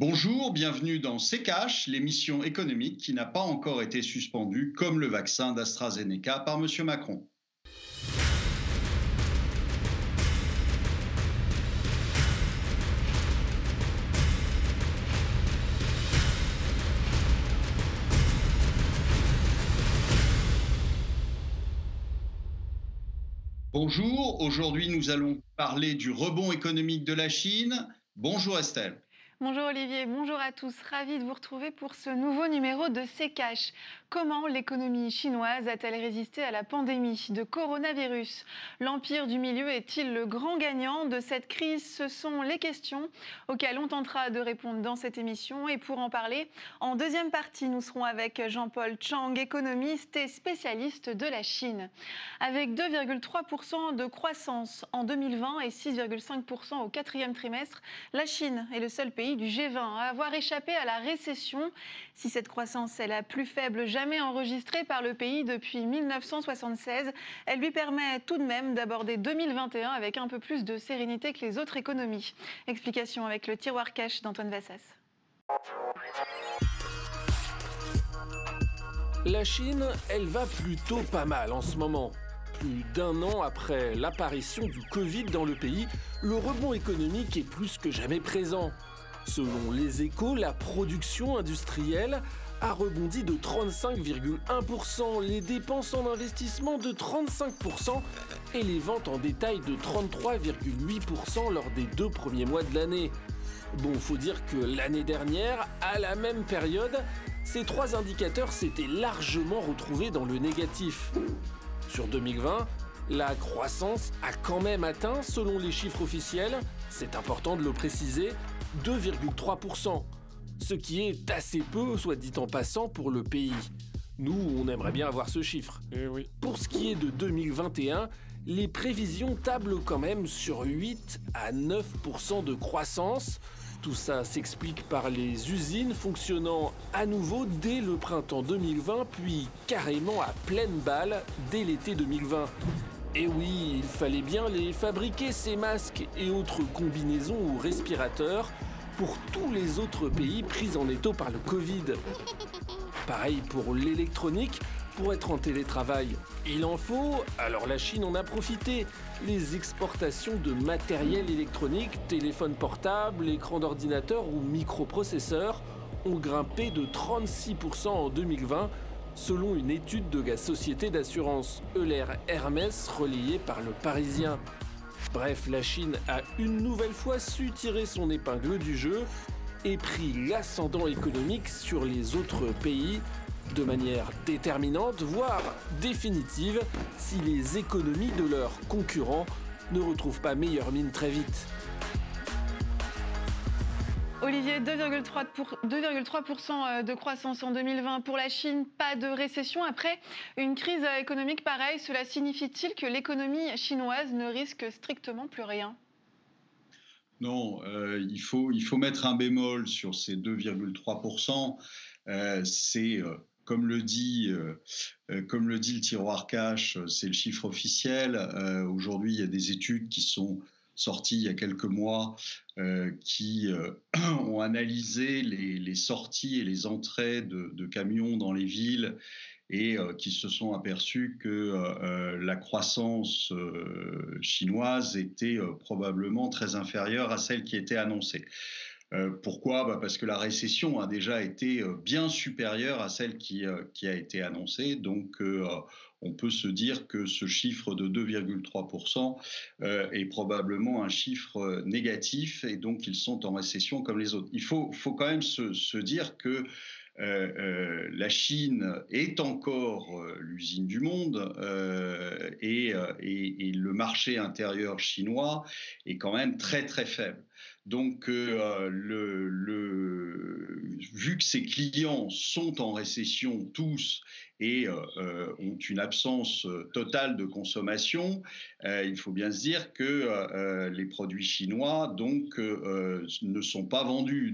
Bonjour, bienvenue dans C'est Cash, l'émission économique qui n'a pas encore été suspendue comme le vaccin d'AstraZeneca par M. Macron. Bonjour, aujourd'hui nous allons parler du rebond économique de la Chine. Bonjour Estelle. Bonjour Olivier, bonjour à tous. Ravi de vous retrouver pour ce nouveau numéro de C'est. Comment l'économie chinoise a-t-elle résisté à la pandémie de coronavirus? L'empire du milieu est-il le grand gagnant de cette crise? Ce sont les questions auxquelles on tentera de répondre dans cette émission. Et pour en parler, en deuxième partie, nous serons avec Jean-Paul Chang, économiste et spécialiste de la Chine. Avec 2,3% de croissance en 2020 et 6,5% au quatrième trimestre, la Chine est le seul pays du G20 à avoir échappé à la récession. Si cette croissance est la plus faible jamais jamais enregistrée par le pays depuis 1976. Elle lui permet tout de même d'aborder 2021 avec un peu plus de sérénité que les autres économies. Explication avec le tiroir cash d'Antoine Vassas. La Chine, elle va plutôt pas mal en ce moment. Plus d'un an après l'apparition du Covid dans le pays, le rebond économique est plus que jamais présent. Selon les échos, la production industrielle a rebondi de 35,1%, les dépenses en investissement de 35% et les ventes en détail de 33,8% lors des deux premiers mois de l'année. Bon, faut dire que l'année dernière, à la même période, ces trois indicateurs s'étaient largement retrouvés dans le négatif. Sur 2020, la croissance a quand même atteint, selon les chiffres officiels, c'est important de le préciser, 2,3% ce qui est assez peu, soit dit en passant, pour le pays. Nous, on aimerait bien avoir ce chiffre. Eh oui. Pour ce qui est de 2021, les prévisions tablent quand même sur 8 à 9% de croissance. Tout ça s'explique par les usines fonctionnant à nouveau dès le printemps 2020, puis carrément à pleine balle dès l'été 2020. Et oui, il fallait bien les fabriquer, ces masques et autres combinaisons ou respirateurs pour tous les autres pays pris en étau par le Covid. Pareil pour l'électronique, pour être en télétravail. Il en faut, alors la Chine en a profité. Les exportations de matériel électronique, téléphones portables, écrans d'ordinateur ou microprocesseurs ont grimpé de 36% en 2020 selon une étude de la société d'assurance Euler Hermès relayée par le Parisien. Bref, la Chine a une nouvelle fois su tirer son épingle du jeu et pris l'ascendant économique sur les autres pays de manière déterminante, voire définitive, si les économies de leurs concurrents ne retrouvent pas meilleure mine très vite. Olivier, 2,3% euh, de croissance en 2020 pour la Chine, pas de récession. Après une crise économique pareille, cela signifie-t-il que l'économie chinoise ne risque strictement plus rien? Non, euh, il, faut, il faut mettre un bémol sur ces 2,3%. Euh, c'est comme le dit, comme le dit le tiroir cash, c'est le chiffre officiel. Aujourd'hui, il y a des études qui sont sorti il y a quelques mois euh, qui euh, ont analysé les, sorties et les entrées de, camions dans les villes et euh, qui se sont aperçus que la croissance chinoise était probablement très inférieure à celle qui était annoncée. Pourquoi? Bah, Parce que la récession a déjà été bien supérieure à celle qui, qui a été annoncée. Donc, on peut se dire que ce chiffre de 2,3% euh, est probablement un chiffre euh, négatif et donc ils sont en récession comme les autres. Il faut, quand même se, dire que euh, la Chine est encore l'usine du monde et, le marché intérieur chinois est quand même très très faible. Donc, le, vu que ses clients sont en récession tous et ont une absence totale de consommation, il faut bien se dire que les produits chinois donc ne sont pas vendus.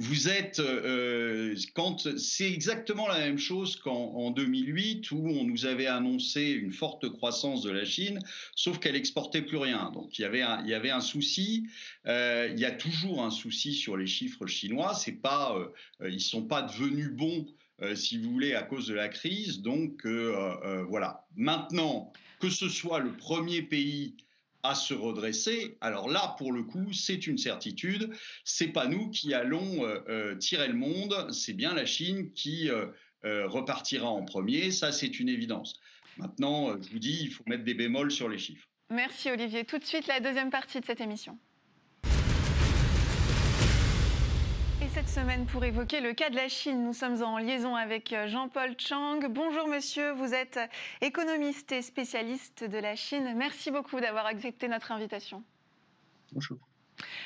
Vous êtes euh, quand c'est exactement la même chose qu'en 2008 où on nous avait annoncé une forte croissance de la Chine, sauf qu'elle exportait plus rien. Donc il y avait un, il y avait un souci. Euh, il y a toujours un souci sur les chiffres chinois. C'est pas, euh, ils sont pas devenus bons. si vous voulez, à cause de la crise. Donc voilà. Maintenant, que ce soit le premier pays à se redresser. Alors là, pour le coup, c'est une certitude. C'est pas nous qui allons euh, euh, tirer le monde. C'est bien la Chine qui euh, repartira en premier. Ça, c'est une évidence. Maintenant, je vous dis, il faut mettre des bémols sur les chiffres. Merci Olivier. Tout de suite, la deuxième partie de cette émission. Cette semaine pour évoquer le cas de la Chine. Nous sommes en liaison avec euh, Jean-Paul Chang. Bonjour monsieur, vous êtes économiste et spécialiste de la Chine. Merci beaucoup d'avoir accepté notre invitation. Bonjour.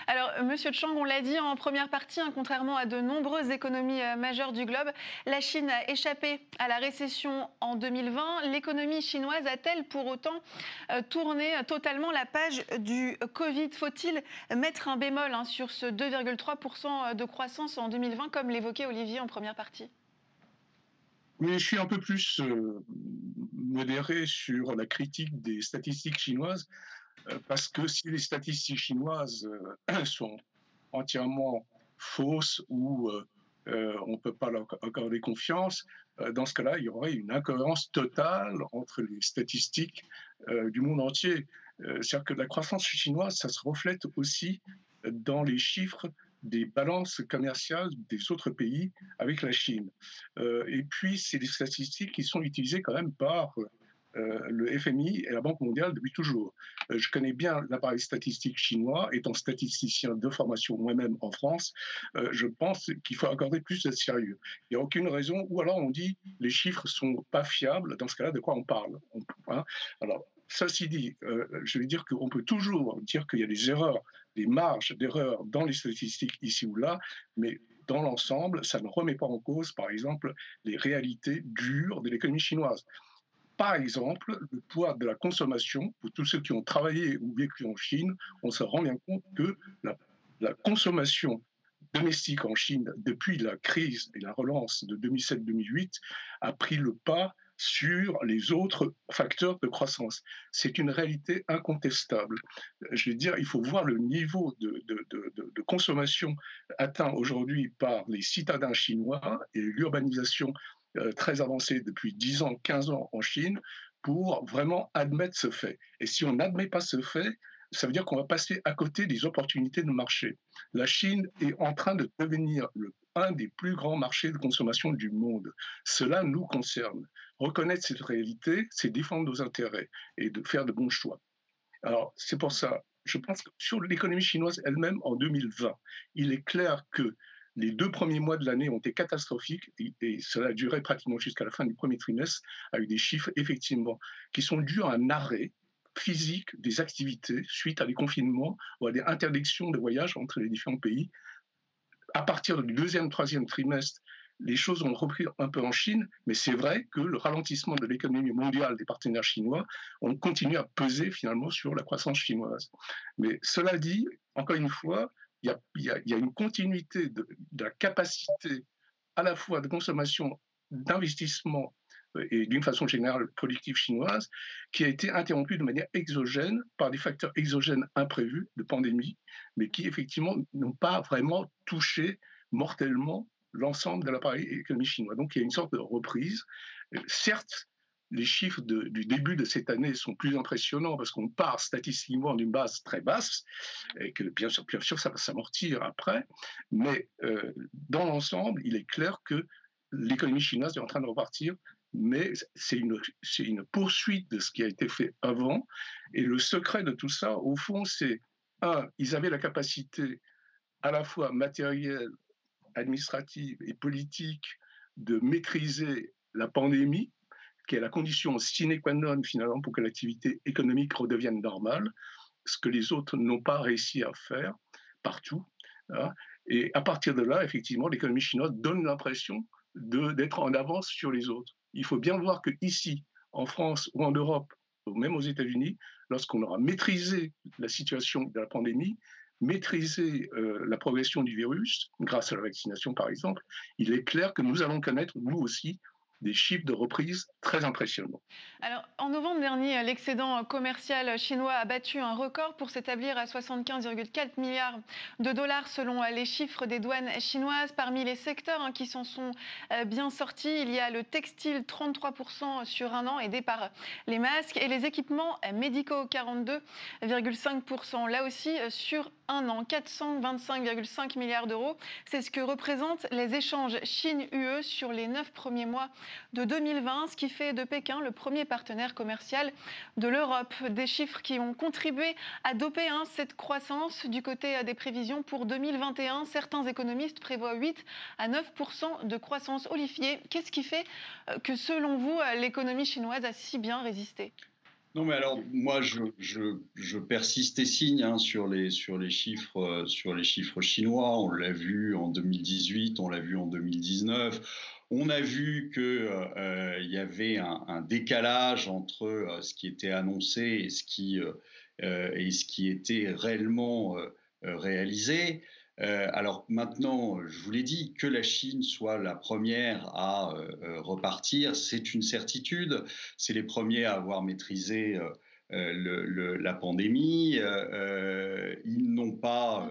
Alors, Monsieur Chang, on l'a dit en première partie, hein, contrairement à de nombreuses économies euh, majeures du globe, la Chine a échappé à la récession en 2020. L'économie chinoise a-t-elle pour autant euh, tourné totalement la page du Covid? Faut-il mettre un bémol hein, sur ce 2,3% de croissance en 2020, comme l'évoquait Olivier en première partie? Je suis un peu plus euh, modéré sur la critique des statistiques chinoises euh, parce que si les statistiques chinoises euh, sont entièrement fausses ou euh, on ne peut pas leur accorder confiance, dans ce cas-là, il y aurait une incohérence totale entre les statistiques du monde entier. C'est-à-dire que la croissance chinoise, ça se reflète aussi dans les chiffres des balances commerciales des autres pays avec la Chine. et puis, c'est des statistiques qui sont utilisées quand même par euh, le FMI et la Banque mondiale depuis toujours. Euh, je connais bien l'appareil statistique chinois, étant statisticien de formation moi-même en France, euh, je pense qu'il faut accorder plus de sérieux. Il n'y a aucune raison, ou alors on dit les chiffres sont pas fiables, dans ce cas-là, de quoi on parle hein Alors, Ceci dit, je vais dire qu'on peut toujours dire qu'il y a des erreurs, des marges d'erreur dans les statistiques ici ou là, mais dans l'ensemble, ça ne remet pas en cause, par exemple, les réalités dures de l'économie chinoise. Par exemple, le poids de la consommation, pour tous ceux qui ont travaillé ou vécu en Chine, on se rend bien compte que la, consommation domestique en Chine, depuis la crise et la relance de 2007-2008, a pris le pas sur les autres facteurs de croissance. C'est une réalité incontestable. Je veux dire, il faut voir le niveau de, consommation atteint aujourd'hui par les citadins chinois et l'urbanisation très avancée depuis 10 ans, 15 ans en Chine pour vraiment admettre ce fait. Et si on n'admet pas ce fait, ça veut dire qu'on va passer à côté des opportunités de marché. La Chine est en train de devenir le, un des plus grands marchés de consommation du monde. Cela nous concerne. Reconnaître cette réalité, c'est défendre nos intérêts et de faire de bons choix. Alors, c'est pour ça, je pense que sur l'économie chinoise elle-même en 2020, il est clair que les deux premiers mois de l'année ont été catastrophiques et, cela a duré pratiquement jusqu'à la fin du premier trimestre avec des chiffres effectivement qui sont dus à un arrêt physique des activités suite à des confinements ou à des interdictions de voyage entre les différents pays. À partir du deuxième, troisième trimestre, les choses ont repris un peu en Chine, mais c'est vrai que le ralentissement de l'économie mondiale des partenaires chinois ont continué à peser finalement sur la croissance chinoise. Mais cela dit, encore une fois, il y a, une continuité de, la capacité à la fois de consommation, d'investissement euh, et d'une façon générale collective chinoise, qui a été interrompue de manière exogène par des facteurs exogènes imprévus de pandémie, mais qui effectivement n'ont pas vraiment touché mortellement l'ensemble de l'appareil économique chinois. Donc il y a une sorte de reprise. Euh, certes, les chiffres du début de cette année sont plus impressionnants parce qu'on part statistiquement d'une base très basse et que bien sûr, bien sûr ça va s'amortir après. Mais euh, dans l'ensemble, il est clair que l'économie chinoise est en train de repartir, mais c'est une, une poursuite de ce qui a été fait avant. Et le secret de tout ça, au fond, c'est, un, ils avaient la capacité à la fois matérielle, administrative et politique de maîtriser la pandémie qui est la condition sine qua non finalement pour que l'activité économique redevienne normale, ce que les autres n'ont pas réussi à faire partout. Hein. Et à partir de là, effectivement, l'économie chinoise donne l'impression d'être en avance sur les autres. Il faut bien voir que ici, en France ou en Europe, ou même aux États-Unis, lorsqu'on aura maîtrisé la situation de la pandémie, maîtrisé euh, la progression du virus, grâce à la vaccination par exemple, il est clair que nous allons connaître, nous aussi, des chiffres de reprise très impressionnants. Alors, en novembre dernier, l'excédent commercial chinois a battu un record pour s'établir à 75,4 milliards de dollars selon les chiffres des douanes chinoises. Parmi les secteurs hein, qui s'en sont euh, bien sortis, il y a le textile 33% sur un an aidé par les masques et les équipements médicaux 42,5%. Là aussi, euh, sur un an, 425,5 milliards d'euros. C'est ce que représentent les échanges Chine-UE sur les neuf premiers mois de 2020, ce qui fait de Pékin le premier partenaire commercial de l'Europe. Des chiffres qui ont contribué à doper hein, cette croissance du côté des prévisions pour 2021. Certains économistes prévoient 8 à 9% de croissance. Olivier, qu'est-ce qui fait euh, que selon vous, l'économie chinoise a si bien résisté? Non, mais alors, moi, je, persiste et signe hein, sur, les, sur, les chiffres, euh, sur les chiffres chinois. On l'a vu en 2018, on l'a vu en 2019. On a vu qu'il euh, y avait un, décalage entre euh, ce qui était annoncé et ce qui, et ce qui était réellement réalisé. Euh, alors maintenant, je vous l'ai dit, que la Chine soit la première à euh, euh, repartir, c'est une certitude. C'est les premiers à avoir maîtrisé la pandémie. ils n'ont pas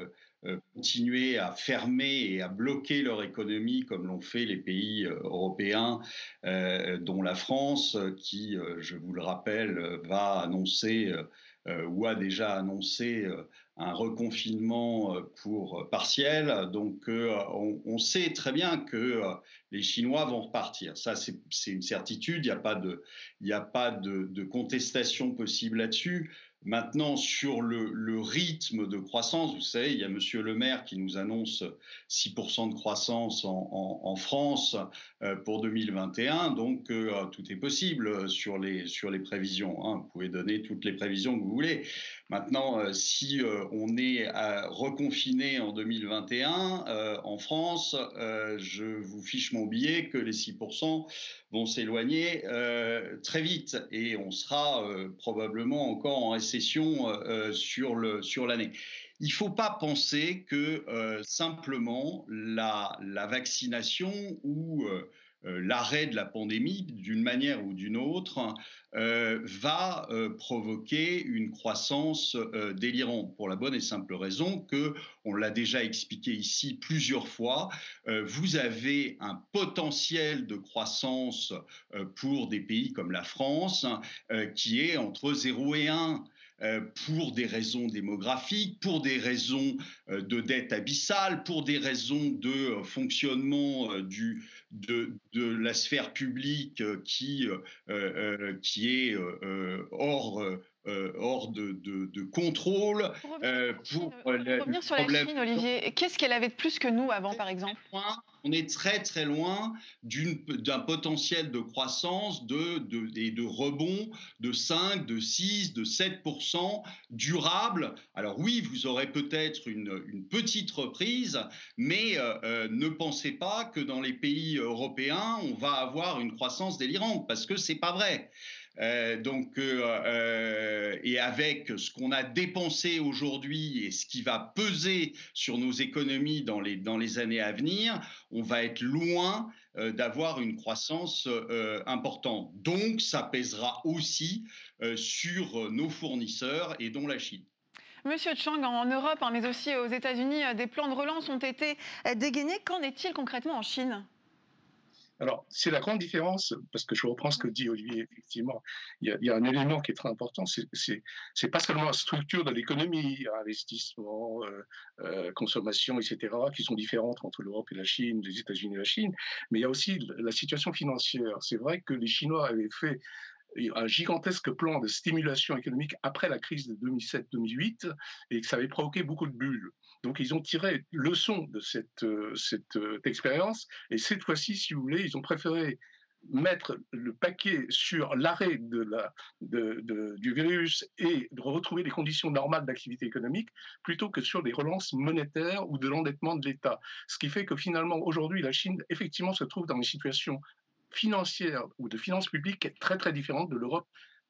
continué à fermer et à bloquer leur économie comme l'ont fait les pays européens, dont la France, qui, je vous le rappelle, va annoncer ou a déjà annoncé un reconfinement euh, pour euh, partiel. Donc, euh, on, sait très bien que les Chinois vont repartir. Ça, c'est une certitude. Il n'y a pas de contestation possible là-dessus. Maintenant, sur le, rythme de croissance, vous savez, il y a Monsieur le maire qui nous annonce 6% de croissance en, France euh, pour 2021, donc euh, tout est possible sur les, sur les prévisions. Hein. Vous pouvez donner toutes les prévisions que vous voulez. Maintenant, euh, si on est reconfiné en 2021 en France, je vous fiche mon billet que les 6% vont s'éloigner très vite et on sera probablement encore en récession euh, euh, sur l'année. Il ne faut pas penser que euh, simplement la, vaccination ou l'arrêt de la pandémie, d'une manière ou d'une autre, va provoquer une croissance délirante. Pour la bonne et simple raison que, on l'a déjà expliqué ici plusieurs fois, vous avez un potentiel de croissance pour des pays comme la France qui est entre 0 et 1. Euh, pour des raisons démographiques, pour des raisons euh, de dette abyssale, pour des raisons de euh, fonctionnement du, de, de, la sphère publique qui, qui est hors hors de, de, contrôle. Pour revenir, sur la Chine, Olivier, qu'est-ce qu'elle avait de plus que nous avant, par exemple? On est très très loin d'un potentiel de croissance de, de, et de rebond de 5, de 6, de 7% durable. Alors oui, vous aurez peut-être une, petite reprise, mais euh, euh, ne pensez pas que dans les pays européens, on va avoir une croissance délirante, parce que c'est pas vrai. Euh, donc, euh, euh, et avec ce qu'on a dépensé aujourd'hui et ce qui va peser sur nos économies dans les, dans les années à venir, on va être loin d'avoir une croissance importante. Donc, ça pèsera aussi sur nos fournisseurs et dont la Chine. Monsieur Chang, en Europe, hein, mais aussi aux États-Unis, des plans de relance ont été dégainés. Qu'en est-il concrètement en Chine? Alors, c'est la grande différence, parce que je reprends ce que dit Olivier, effectivement, il y a, un élément qui est très important, c'est pas seulement la structure de l'économie, investissement, euh, euh, consommation, etc., qui sont différentes entre l'Europe et la Chine, les États-Unis et la Chine, mais il y a aussi la situation financière. C'est vrai que les Chinois avaient fait un gigantesque plan de stimulation économique après la crise de 2007-2008 et que ça avait provoqué beaucoup de bulles. Donc ils ont tiré leçon de cette, euh, cette euh, expérience et cette fois-ci, si vous voulez, ils ont préféré mettre le paquet sur l'arrêt de de, du virus et de retrouver les conditions normales d'activité économique plutôt que sur des relances monétaires ou de l'endettement de l'État. Ce qui fait que finalement, aujourd'hui, la Chine, effectivement, se trouve dans une situation financière ou de finances publiques très très différente de l'Europe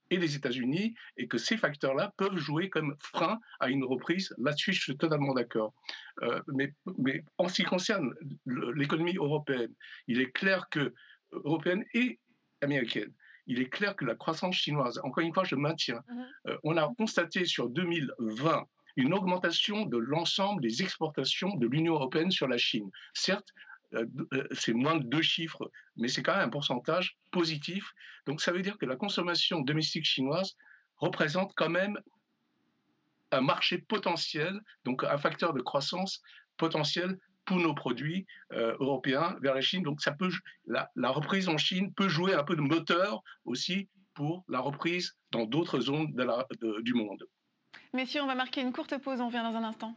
et des États-Unis, et que ces facteurs-là peuvent jouer comme frein à une reprise. Là-dessus, je suis totalement d'accord. Euh, mais, mais en ce qui concerne l'économie européenne, il est clair que européenne et américaine. Il est clair que la croissance chinoise, encore une fois, je maintiens, mhm. euh, on a constaté sur 2020 une augmentation de l'ensemble des exportations de l'Union européenne sur la Chine. Certes, c'est moins de deux chiffres, mais c'est quand même un pourcentage positif. Donc ça veut dire que la consommation domestique chinoise représente quand même un marché potentiel, donc un facteur de croissance potentiel pour nos produits euh, européens vers la Chine. Donc ça peut, la, reprise en Chine peut jouer un peu de moteur aussi pour la reprise dans d'autres zones du monde. Messieurs, on va marquer une courte pause, on revient dans un instant.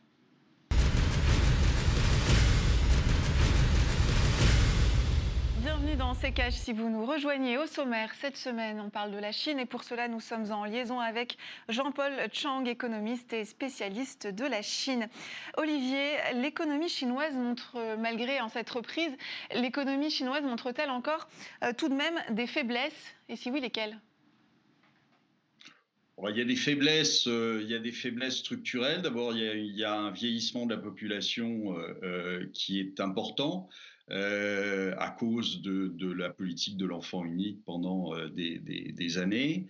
Bienvenue dans C'est Cash. Si vous nous rejoignez au sommaire, cette semaine, on parle de la Chine et pour cela, nous sommes en liaison avec Jean-Paul Chang, économiste et spécialiste de la Chine. Olivier, l'économie chinoise montre, malgré en cette reprise, l'économie chinoise montre-t-elle encore euh, tout de même des faiblesses? Et si oui, lesquelles? Il y a des faiblesses, euh, il y a des faiblesses structurelles. D'abord, il, y a un vieillissement de la population euh, qui est important. Euh, à cause de, la politique de l'enfant unique pendant euh, des, années,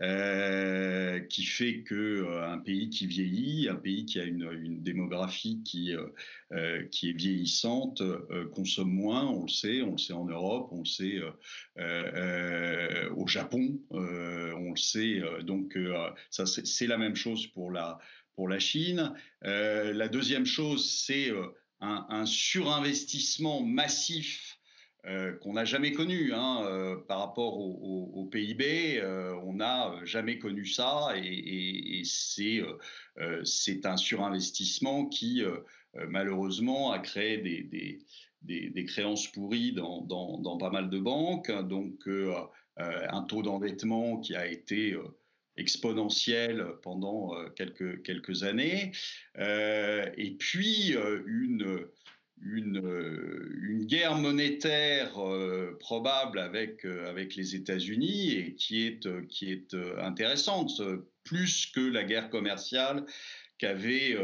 euh, qui fait que un pays qui vieillit, un pays qui a une, démographie qui, est vieillissante, consomme moins. On le sait, on le sait en Europe, on le sait au Japon, on le sait. donc c'est la même chose pour la Chine. la deuxième chose, c'est un, surinvestissement massif euh, qu'on n'a jamais connu hein, euh, par rapport au, PIB. Euh, on n'a jamais connu ça et, c'est un surinvestissement qui malheureusement a créé des, créances pourries dans, pas mal de banques. Donc un taux d'endettement qui a été exponentielle pendant euh, quelques, quelques années, euh, et puis euh, une, une, guerre monétaire probable avec, avec les États-Unis et qui est, qui est intéressante, plus que la guerre commerciale qu'avait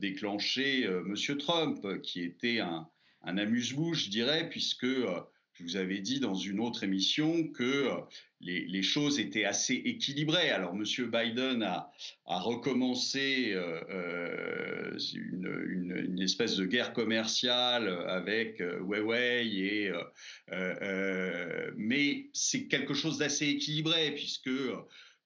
déclenché M. Trump, qui était un, un amuse-bouche, je dirais, puisque je vous avais dit dans une autre émission que euh, les, choses étaient assez équilibrées. Alors, M. Biden a, recommencé euh, euh, une, espèce de guerre commerciale avec Huawei, et, mais c'est quelque chose d'assez équilibré puisque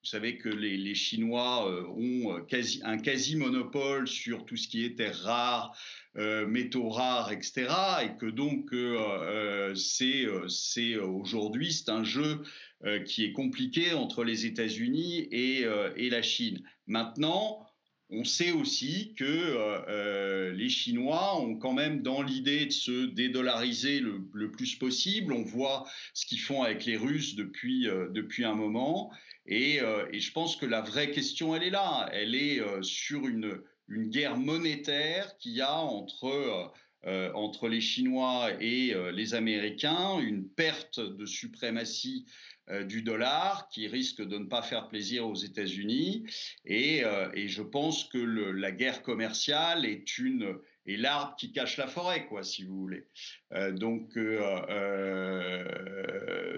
vous savez que les, Chinois ont quasi, un quasi-monopole sur tout ce qui est terres rares, euh, métaux rares, etc. Et que donc euh, euh, c'est aujourd'hui c'est un jeu qui est compliqué entre les États-Unis et, et, la Chine. Maintenant, on sait aussi que les Chinois ont quand même dans l'idée de se dédollariser le, plus possible. On voit ce qu'ils font avec les Russes depuis, depuis un moment. Et, je pense que la vraie question, elle est là. Elle est sur une, une guerre monétaire qu'il y a entre, euh, euh, entre les Chinois et euh, les Américains, une perte de suprématie du dollar qui risque de ne pas faire plaisir aux États-Unis. Et, et, je pense que la guerre commerciale est une l'arbre qui cache la forêt, quoi, si vous voulez. donc,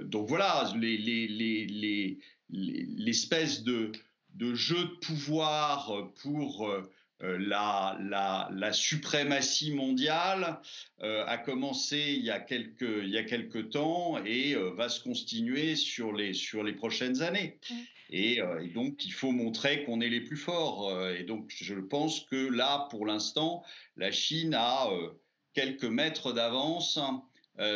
donc voilà, l'espèce les, les, de, de jeu de pouvoir pour euh, la, la, suprématie mondiale euh, a commencé il y a quelques, il y a quelques temps et euh, va se continuer sur les, sur les prochaines années. Et, donc, il faut montrer qu'on est les plus forts. et donc, je pense que là, pour l'instant, la Chine a quelques mètres d'avance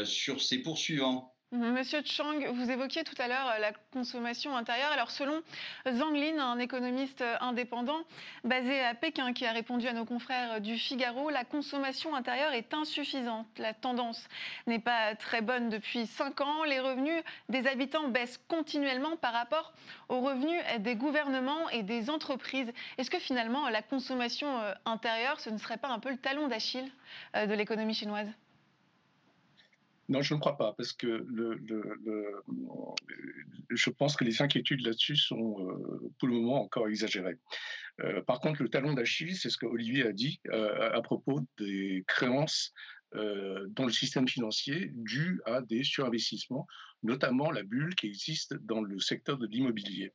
sur ses poursuivants. Monsieur Chang, vous évoquiez tout à l'heure euh, la consommation intérieure. Alors selon Zhang Lin, un économiste euh, indépendant basé à Pékin qui a répondu à nos confrères du Figaro, la consommation intérieure est insuffisante. La tendance n'est pas très bonne depuis 5 ans. Les revenus des habitants baissent continuellement par rapport aux revenus des gouvernements et des entreprises. Est-ce que finalement la consommation euh, intérieure, ce ne serait pas un peu le talon d'Achille de l'économie chinoise? Non, je ne crois pas, parce que le, je pense que les inquiétudes là-dessus sont euh, pour le moment encore exagérées. Euh, par contre, le talon d'Achille, c'est ce que Olivier a dit euh, à propos des créances dans le système financier dû à des surinvestissements notamment la bulle qui existe dans le secteur de l'immobilier.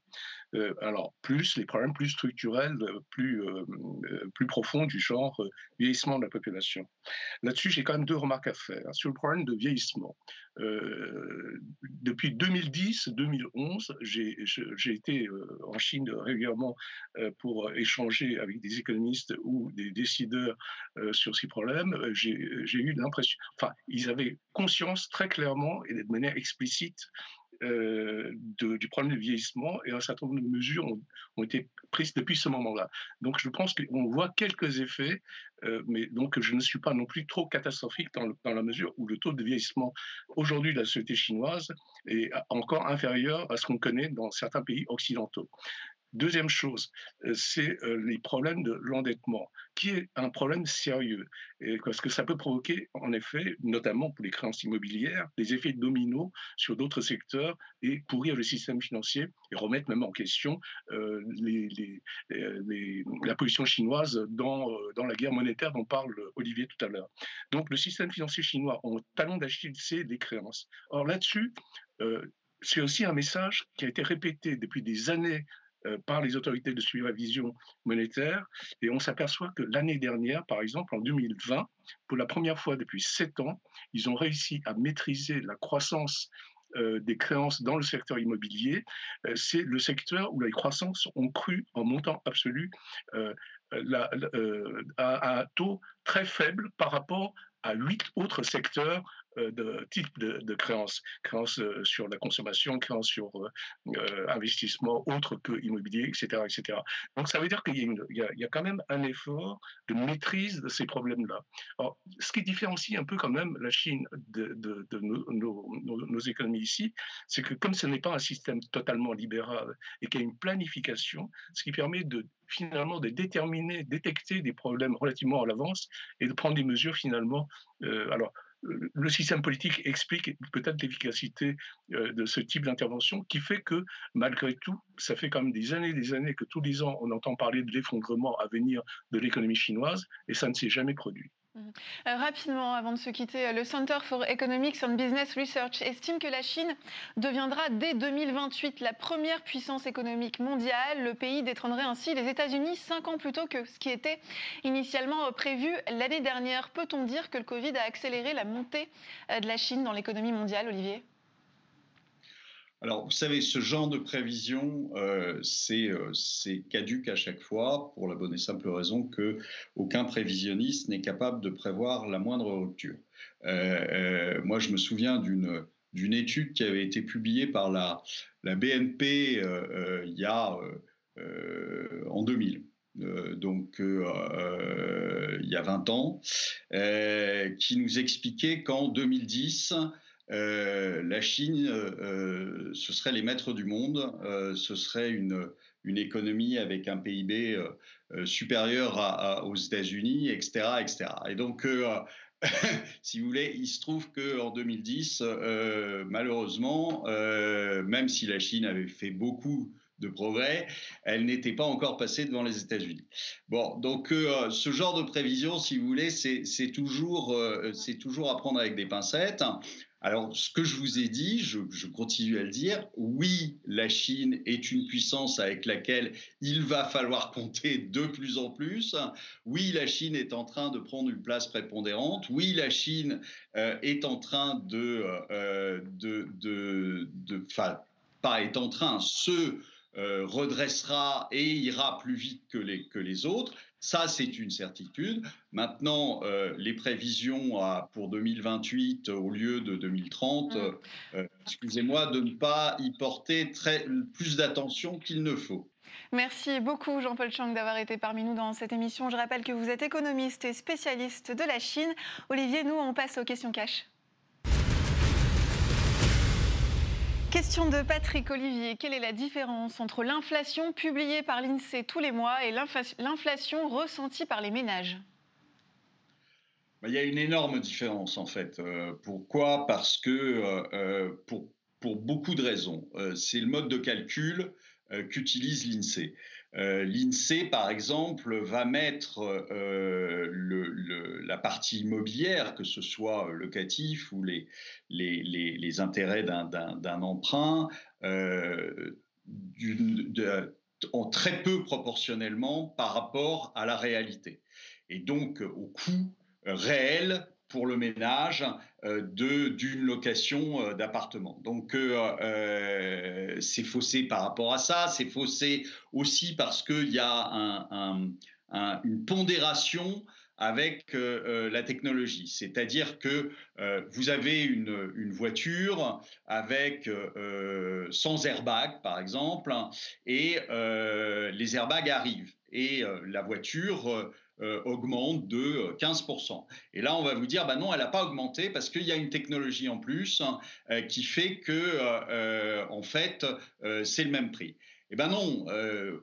Euh, alors, plus les problèmes plus structurels, plus, euh, euh, plus profonds du genre vieillissement de la population. Là-dessus, j'ai quand même deux remarques à faire. Sur le problème de vieillissement, depuis 2010-2011, j'ai été en Chine régulièrement pour échanger avec des économistes ou des décideurs sur ces problèmes. J'ai eu l'impression, enfin, ils avaient conscience très clairement et de manière explicite euh, du problème du vieillissement et un certain nombre de mesures ont, été prises depuis ce moment-là. Donc je pense qu'on voit quelques effets, euh, mais donc je ne suis pas non plus trop catastrophique dans, dans la mesure où le taux de vieillissement aujourd'hui de la société chinoise est encore inférieur à ce qu'on connaît dans certains pays occidentaux. Deuxième chose, euh, c'est euh, les problèmes de l'endettement, qui est un problème sérieux, parce que ça peut provoquer, en effet, notamment pour les créances immobilières, des effets dominos sur d'autres secteurs et pourrir le système financier et remettre même en question euh, la position chinoise dans, la guerre monétaire dont parle Olivier tout à l'heure. Donc le système financier chinois, en talon d'Achille, c'est les créances. Or là-dessus, c'est aussi un message qui a été répété depuis des années par les autorités de supervision monétaire. Et on s'aperçoit que l'année dernière, par exemple, en 2020, pour la première fois depuis sept ans, ils ont réussi à maîtriser la croissance euh, des créances dans le secteur immobilier. Euh, c'est le secteur où les croissances ont cru en montant absolu à, à un taux très faible par rapport à huit autres secteurs euh, de type de, créances, créances euh, sur la consommation, créances sur euh, investissement autre que immobilier, etc., etc. Donc ça veut dire qu'il y, a quand même un effort de maîtrise de ces problèmes-là. Ce qui différencie un peu quand même la Chine de, nos, économies ici, c'est que comme ce n'est pas un système totalement libéral et qu'il y a une planification, ce qui permet de finalement de déterminer, détecter des problèmes relativement à l'avance et de prendre des mesures finalement. alors, le système politique explique peut-être l'efficacité euh, de ce type d'intervention qui fait que, malgré tout, ça fait quand même des années et des années que tous les ans, on entend parler de l'effondrement à venir de l'économie chinoise et ça ne s'est jamais produit. Mhm. Euh, rapidement, avant de se quitter, le Center for Economics and Business Research estime que la Chine deviendra dès 2028 la première puissance économique mondiale. Le pays détrônerait ainsi les États-Unis cinq ans plus tôt que ce qui était initialement prévu l'année dernière. Peut-on dire que le Covid a accéléré la montée euh, de la Chine dans l'économie mondiale, Olivier? Alors, vous savez, ce genre de prévision, euh, euh, c'est caduque à chaque fois pour la bonne et simple raison que aucun prévisionniste n'est capable de prévoir la moindre rupture. Euh, moi, je me souviens d'une d'une étude qui avait été publiée par la, BNP il y a en 2000. donc il y a 20 ans, qui nous expliquait qu'en 2010, euh, la Chine, euh, euh, ce serait les maîtres du monde, ce serait une, économie avec un PIB supérieur aux États-Unis, etc., etc. Et donc, si vous voulez, il se trouve qu'en 2010, malheureusement, même si la Chine avait fait beaucoup de progrès, elle n'était pas encore passée devant les États-Unis. Bon, donc ce genre de prévision, si vous voulez, c'est toujours à prendre avec des pincettes. Alors, ce que je vous ai dit, je, continue à le dire, oui, la Chine est une puissance avec laquelle il va falloir compter de plus en plus. Oui, la Chine est en train de prendre une place prépondérante. Oui, la Chine euh, est en train de, euh, pas est en train, se euh, redressera et ira plus vite que les autres. Ça, c'est une certitude. Maintenant, euh, les prévisions pour 2028 au lieu de 2030, mm. euh, excusez-moi de ne pas y porter très, plus d'attention qu'il ne faut. Merci beaucoup Jean-Paul Chang d'avoir été parmi nous dans cette émission. Je rappelle que vous êtes économiste et spécialiste de la Chine. Olivier, nous, on passe aux questions cash. Question de Patrick Olivier. Quelle est la différence entre l'inflation publiée par l'INSEE tous les mois et l'inflation ressentie par les ménages? Bah, il y a une énorme différence en fait. Euh, pourquoi? Parce que euh, euh, pour, pour, beaucoup de raisons. c'est le mode de calcul qu'utilise l'INSEE. Euh, L'INSEE, par exemple, va mettre euh, la partie immobilière, que ce soit locatif ou les, intérêts d'un emprunt, euh, en très peu proportionnellement par rapport à la réalité. Et donc au coût réel pour le ménage euh, d'une location euh, d'appartement. Donc euh, c'est faussé par rapport à ça, c'est faussé aussi parce qu'il y a une pondération avec la technologie. C'est-à-dire que vous avez une, voiture avec sans airbag, par exemple, et les airbags arrivent. Et la voiture euh, augmente de 15%. Euh, Et là, on va vous dire, bah non, elle n'a pas augmenté parce qu'il y a une technologie en plus hein, euh, qui fait que, en fait, c'est le même prix. Eh ben non,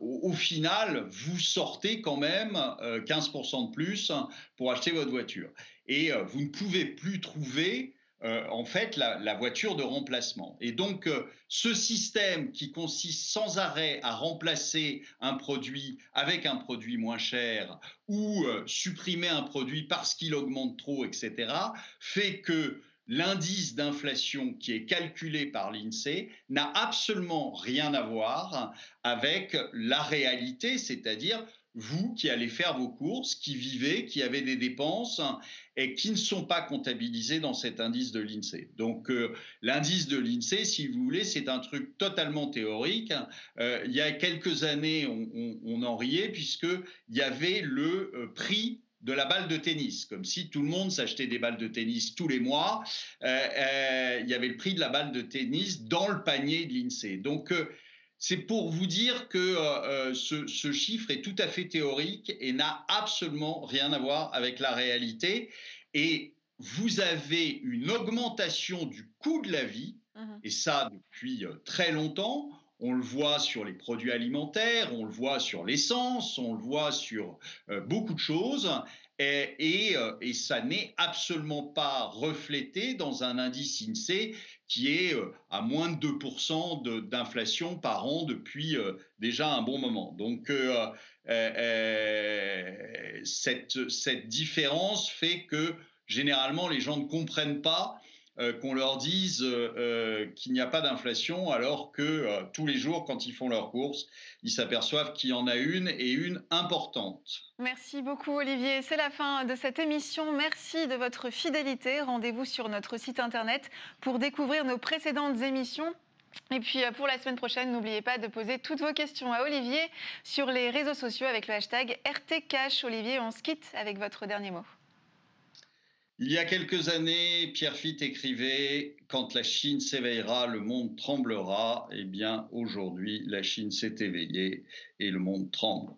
au, final, vous sortez quand même 15% de plus pour acheter votre voiture. Et vous ne pouvez plus trouver euh, en fait la, voiture de remplacement. Et donc euh, ce système qui consiste sans arrêt à remplacer un produit avec un produit moins cher ou euh, supprimer un produit parce qu'il augmente trop, etc., fait que l'indice d'inflation qui est calculé par l'INSEE n'a absolument rien à voir avec la réalité, c'est-à-dire vous qui allez faire vos courses, qui vivez, qui avez des dépenses et qui ne sont pas comptabilisées dans cet indice de l'INSEE. Donc euh, l'indice de l'INSEE, si vous voulez, c'est un truc totalement théorique. Euh, il y a quelques années, on, en riait puisqu'il y avait le euh, prix de la balle de tennis, comme si tout le monde s'achetait des balles de tennis tous les mois. il y avait le prix de la balle de tennis dans le panier de l'INSEE. Donc c'est pour vous dire que euh, euh, ce, chiffre est tout à fait théorique et n'a absolument rien à voir avec la réalité. Et vous avez une augmentation du coût de la vie, mmh et ça depuis euh, très longtemps. On le voit sur les produits alimentaires, on le voit sur l'essence, on le voit sur beaucoup de choses. Et, et ça n'est absolument pas reflété dans un indice INSEE qui est euh, à moins de 2% d'inflation par an depuis euh, déjà un bon moment. Donc euh, cette différence fait que généralement les gens ne comprennent pas qu'on leur dise qu'il n'y a pas d'inflation alors que tous les jours, quand ils font leurs courses, ils s'aperçoivent qu'il y en a une et une importante. Merci beaucoup Olivier. C'est la fin de cette émission. Merci de votre fidélité. Rendez-vous sur notre site internet pour découvrir nos précédentes émissions. Et puis euh, pour la semaine prochaine, n'oubliez pas de poser toutes vos questions à Olivier sur les réseaux sociaux avec le hashtag RTCash. Olivier, on se quitte avec votre dernier mot. Il y a quelques années, Pierre Fitt écrivait Quand la Chine s'éveillera, le monde tremblera. Eh bien, aujourd'hui, la Chine s'est éveillée et le monde tremble.